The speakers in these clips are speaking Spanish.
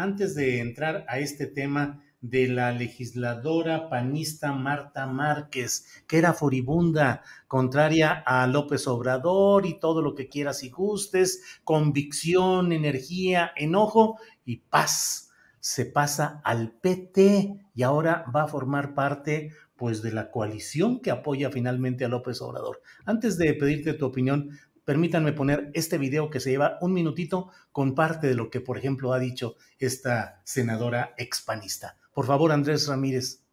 antes de entrar a este tema de la legisladora panista Marta Márquez, que era furibunda, contraria a López Obrador y todo lo que quieras y gustes, convicción, energía, enojo y paz. Se pasa al PT y ahora va a formar parte pues de la coalición que apoya finalmente a López Obrador. Antes de pedirte tu opinión, permítanme poner este video que se lleva un minutito con parte de lo que, por ejemplo, ha dicho esta senadora expanista. Por favor, Andrés Ramírez.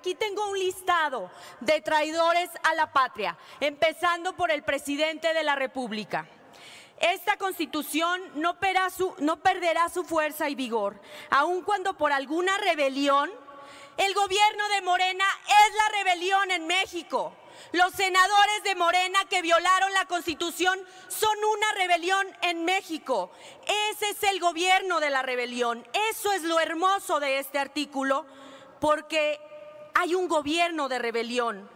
Aquí tengo un listado de traidores a la patria, empezando por el presidente de la República. Esta constitución no, no perderá su fuerza y vigor, aun cuando por alguna rebelión, el gobierno de Morena es la rebelión en México. Los senadores de Morena que violaron la Constitución son una rebelión en México. Ese es el gobierno de la rebelión. Eso es lo hermoso de este artículo, porque hay un gobierno de rebelión.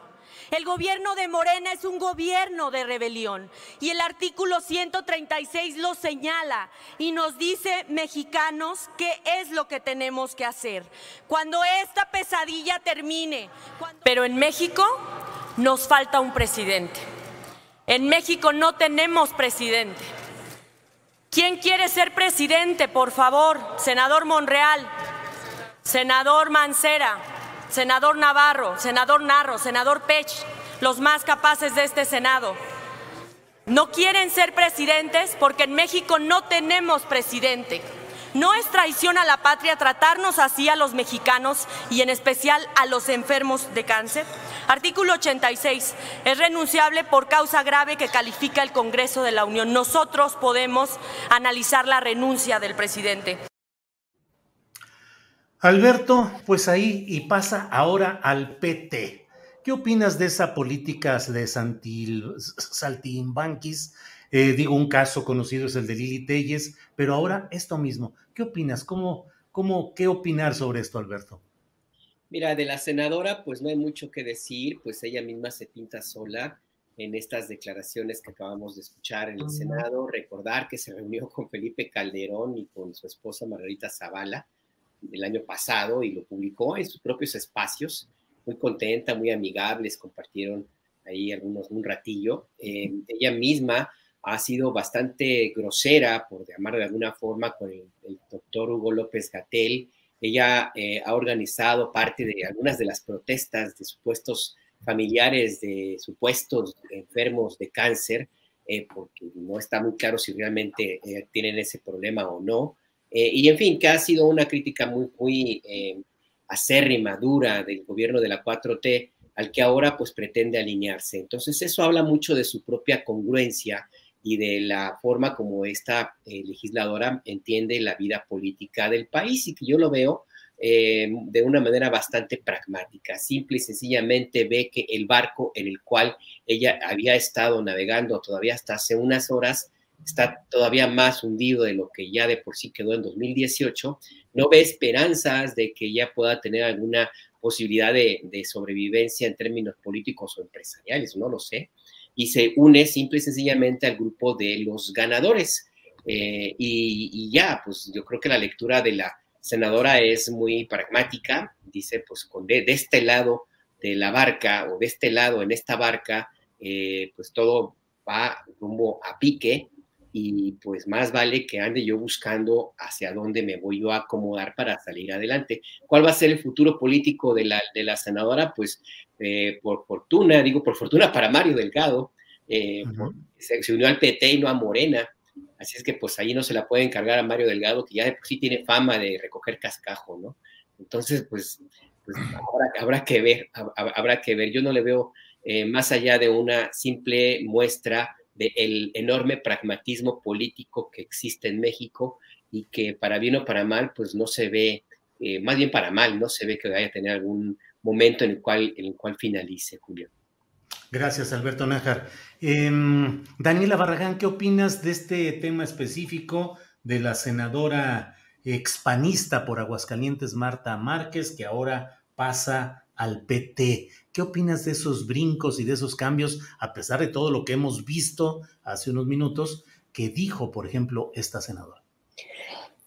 El gobierno de Morena es un gobierno de rebelión y el artículo 136 lo señala y nos dice, mexicanos, qué es lo que tenemos que hacer. Cuando esta pesadilla termine, pero en México nos falta un presidente. En México no tenemos presidente. ¿Quién quiere ser presidente, por favor? Senador Monreal, senador Mancera, senador Navarro, senador Narro, senador Pech, los más capaces de este Senado. No quieren ser presidentes porque en México no tenemos presidente. No es traición a la patria tratarnos así a los mexicanos y en especial a los enfermos de cáncer. Artículo 86. Es renunciable por causa grave que califica el Congreso de la Unión. Nosotros podemos analizar la renuncia del presidente. Alberto, pues ahí y pasa ahora al PT. ¿Qué opinas de esa política de Saltimbanquis? Eh, digo, un caso conocido es el de Lili Telles, pero ahora esto mismo. ¿Qué opinas? ¿Cómo, cómo, ¿Qué opinar sobre esto, Alberto? Mira, de la senadora, pues no hay mucho que decir, pues ella misma se pinta sola en estas declaraciones que acabamos de escuchar en el Senado. Recordar que se reunió con Felipe Calderón y con su esposa Margarita Zavala el año pasado y lo publicó en sus propios espacios. Muy contenta, muy amigables, compartieron ahí algunos un ratillo. Eh, ella misma ha sido bastante grosera, por llamar de alguna forma, con el, doctor Hugo López Gatel. Ella eh, ha organizado parte de algunas de las protestas de supuestos familiares de supuestos enfermos de cáncer, eh, porque no está muy claro si realmente eh, tienen ese problema o no. y en fin, que ha sido una crítica muy, muy acérrima, dura del gobierno de la 4T, al que ahora pues pretende alinearse. Entonces eso habla mucho de su propia congruencia y de la forma como esta eh, legisladora entiende la vida política del país y que yo lo veo eh, de una manera bastante pragmática. Simple y sencillamente ve que el barco en el cual ella había estado navegando todavía hasta hace unas horas está todavía más hundido de lo que ya de por sí quedó en 2018. No ve esperanzas de que ya pueda tener alguna posibilidad de, de sobrevivencia en términos políticos o empresariales, no lo sé y se une simple y sencillamente al grupo de los ganadores. Eh, y, ya, pues yo creo que la lectura de la senadora es muy pragmática, dice, pues con de, este lado de la barca o de este lado en esta barca, eh, pues todo va rumbo a pique y pues más vale que ande yo buscando hacia dónde me voy yo a acomodar para salir adelante. ¿Cuál va a ser el futuro político de la, de la senadora? Pues eh, por fortuna, digo por fortuna para Mario Delgado, eh, se, unió al PT y no a Morena, así es que pues ahí no se la puede encargar a Mario Delgado, que ya de por sí tiene fama de recoger cascajo, ¿no? Entonces, pues, pues habrá, que ver, habrá que ver. Yo no le veo eh, más allá de una simple muestra del enorme pragmatismo político que existe en México y que para bien o para mal, pues no se ve, eh, más bien para mal, no se ve que vaya a tener algún momento en el cual, en el cual finalice, Julio. Gracias, Alberto Nájar. Em, Daniela Barragán, ¿qué opinas de este tema específico de la senadora expanista por Aguascalientes, Marta Márquez, que ahora pasa al PT? ¿Qué opinas de esos brincos y de esos cambios, a pesar de todo lo que hemos visto hace unos minutos, que dijo, por ejemplo, esta senadora?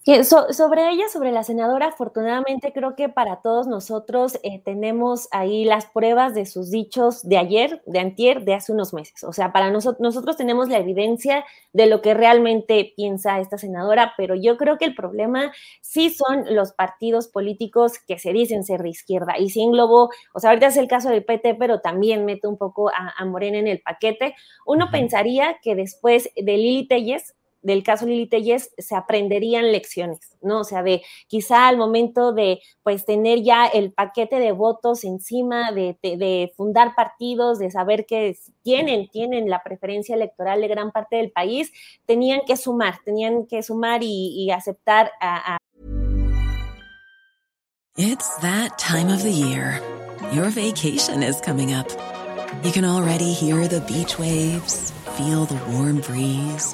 Sobre ella, sobre la senadora, afortunadamente creo que para todos nosotros eh, tenemos ahí las pruebas de sus dichos de ayer, de antier, de hace unos meses. O sea, para nosotros, nosotros tenemos la evidencia de lo que realmente piensa esta senadora, pero yo creo que el problema sí son los partidos políticos que se dicen ser de izquierda. Y sí englobo, o sea, ahorita es el caso del PT, pero también meto un poco a, Morena en el paquete. Uno pensaría que después de Lili Telles, del caso Lili se aprenderían lecciones, ¿no? O sea, de quizá al momento de pues tener ya el paquete de votos encima, de, de, fundar partidos, de saber que tienen, tienen la preferencia electoral de gran parte del país, tenían que sumar, tenían que sumar y, y aceptar a, a... It's that time of the year. Your vacation is coming up. You can already hear the beach waves, feel the warm breeze.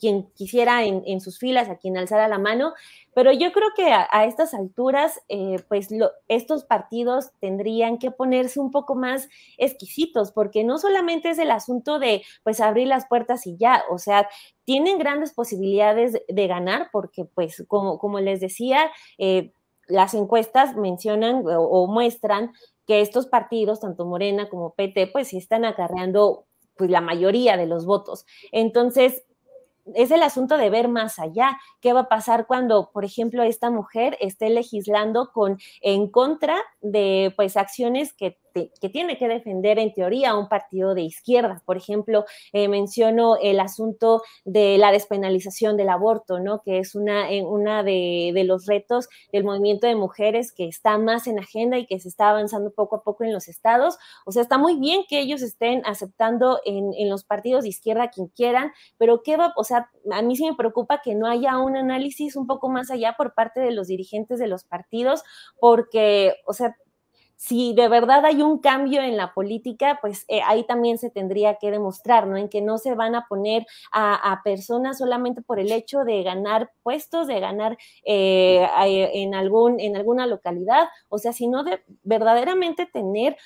Quien quisiera en, sus filas, a quien alzara la mano, Pero yo creo que a, estas alturas, eh, pues estos partidos tendrían que ponerse un poco más exquisitos, porque no solamente es el asunto de, pues, abrir las puertas y ya, o sea, tienen grandes posibilidades de ganar, porque, pues, como, como les decía, eh, las encuestas mencionan o, muestran que estos partidos, tanto Morena como PT, pues están acarreando pues la mayoría de los votos. Entonces, es el asunto de ver más allá. ¿Qué va a pasar cuando, por ejemplo, esta mujer esté legislando con en contra de pues acciones que que tiene que defender en teoría un partido de izquierda. Por ejemplo, eh, menciono el asunto de la despenalización del aborto, ¿no? Que es una, eh, una de, los retos del movimiento de mujeres que está más en agenda y que se está avanzando poco a poco en los estados. O sea, está muy bien que ellos estén aceptando en, en los partidos de izquierda quien quieran, pero ¿qué va? O sea, a mí sí me preocupa que no haya un análisis un poco más allá por parte de los dirigentes de los partidos, porque, o sea, si de verdad hay un cambio en la política, pues eh, ahí también se tendría que demostrar, ¿no? En que no se van a poner a, personas solamente por el hecho de ganar puestos, de ganar eh, en, algún, en alguna localidad, o sea, sino de verdaderamente tener,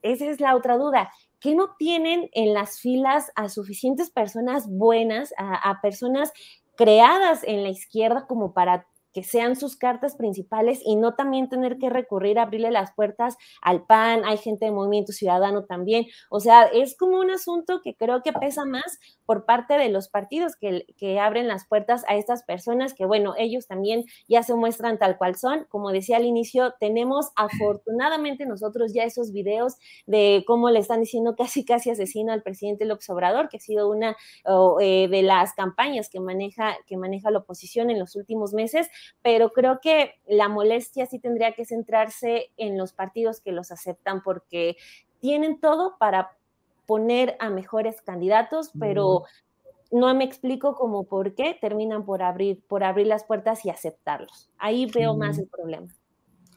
esa es la otra duda, que no tienen en las filas a suficientes personas buenas, a, a personas creadas en la izquierda como para que sean sus cartas principales y no también tener que recurrir a abrirle las puertas al PAN, hay gente de Movimiento Ciudadano también, o sea, es como un asunto que creo que pesa más por parte de los partidos que, que abren las puertas a estas personas que, bueno, ellos también ya se muestran tal cual son, como decía al inicio, tenemos afortunadamente nosotros ya esos videos de cómo le están diciendo casi casi asesino al presidente López Obrador, que ha sido una eh, de las campañas que maneja, que maneja la oposición en los últimos meses, pero creo que la molestia sí tendría que centrarse en los partidos que los aceptan porque tienen todo para poner a mejores candidatos, pero no me explico cómo por qué terminan por abrir, por abrir las puertas y aceptarlos. Ahí veo más el problema.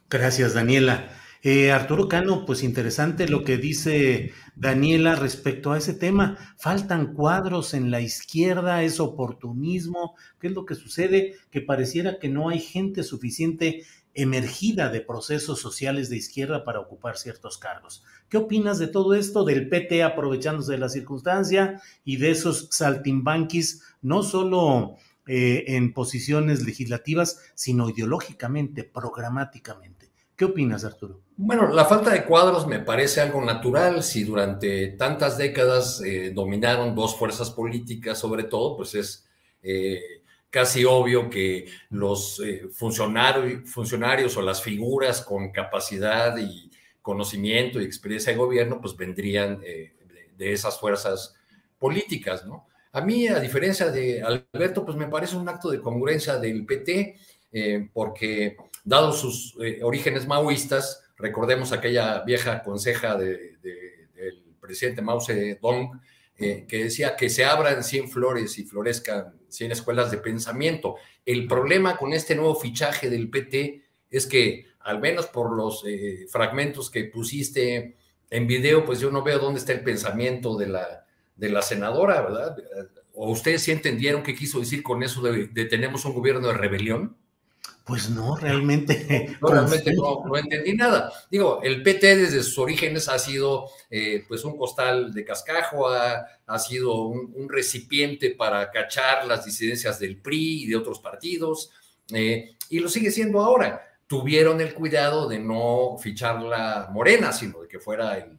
Gracias, Daniela. Eh, Arturo Cano, pues interesante lo que dice Daniela respecto a ese tema. Faltan cuadros en la izquierda, es oportunismo. ¿Qué es lo que sucede? Que pareciera que no hay gente suficiente emergida de procesos sociales de izquierda para ocupar ciertos cargos. ¿Qué opinas de todo esto, del PT aprovechándose de la circunstancia y de esos saltimbanquis, no solo eh, en posiciones legislativas, sino ideológicamente, programáticamente? ¿Qué opinas, Arturo? Bueno, la falta de cuadros me parece algo natural. Si durante tantas décadas eh, dominaron dos fuerzas políticas, sobre todo, pues es eh, casi obvio que los eh, funcionarios, o las figuras con capacidad y conocimiento y experiencia de gobierno, pues vendrían de, de, esas fuerzas políticas, ¿no? A mí, a diferencia de Alberto, pues me parece un acto de congruencia del PT, porque dado sus orígenes maoístas, Recordemos aquella vieja conseja del presidente Mao Zedong, eh, que decía que se abran 100 flores y florezcan 100 escuelas de pensamiento. El problema con este nuevo fichaje del PT es que, al menos por los eh, fragmentos que pusiste en video, pues yo no veo dónde está el pensamiento de la, de la senadora, ¿verdad? ¿O ustedes sí entendieron qué quiso decir con eso de, de tenemos un gobierno de rebelión? Pues no, realmente. No, realmente no, entendí nada. Digo, el PT desde sus orígenes ha sido eh, pues un costal de cascajo, ha, sido un, recipiente para cachar las disidencias del PRI y de otros partidos, eh, y lo sigue siendo ahora. Tuvieron el cuidado de no fichar la morena, sino de que fuera el,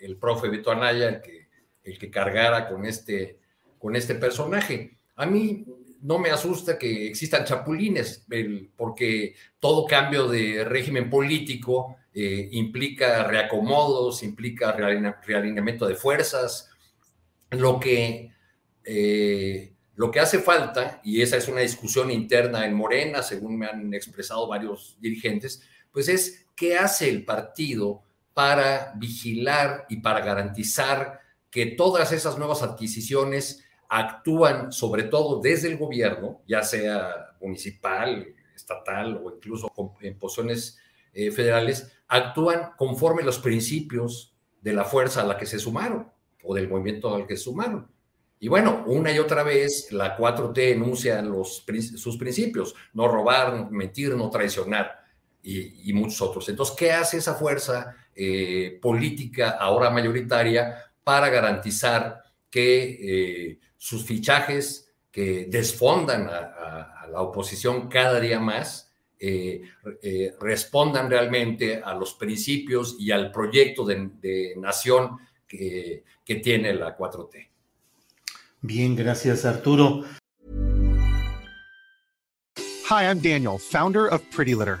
el, profe Beto Anaya el que, el que cargara con este, con este personaje. A mí no me asusta que existan chapulines, porque todo cambio de régimen político eh, implica reacomodos, implica realineamiento de fuerzas. Lo que, eh, lo que hace falta, y esa es una discusión interna en Morena, según me han expresado varios dirigentes, pues es qué hace el partido para vigilar y para garantizar que todas esas nuevas adquisiciones actúan sobre todo desde el gobierno, ya sea municipal, estatal o incluso en posiciones eh, federales, actúan conforme los principios de la fuerza a la que se sumaron o del movimiento al que se sumaron. Y bueno, una y otra vez la 4T enuncia sus principios, no robar, mentir, no traicionar y, muchos otros. Entonces, ¿qué hace esa fuerza eh, política ahora mayoritaria para garantizar que eh, sus fichajes que desfondan a, la oposición cada día más, eh, eh, respondan realmente a los principios y al proyecto de, nación que, que tiene la 4T. Bien, gracias Arturo. Hi, I'm Daniel, founder of Pretty Litter.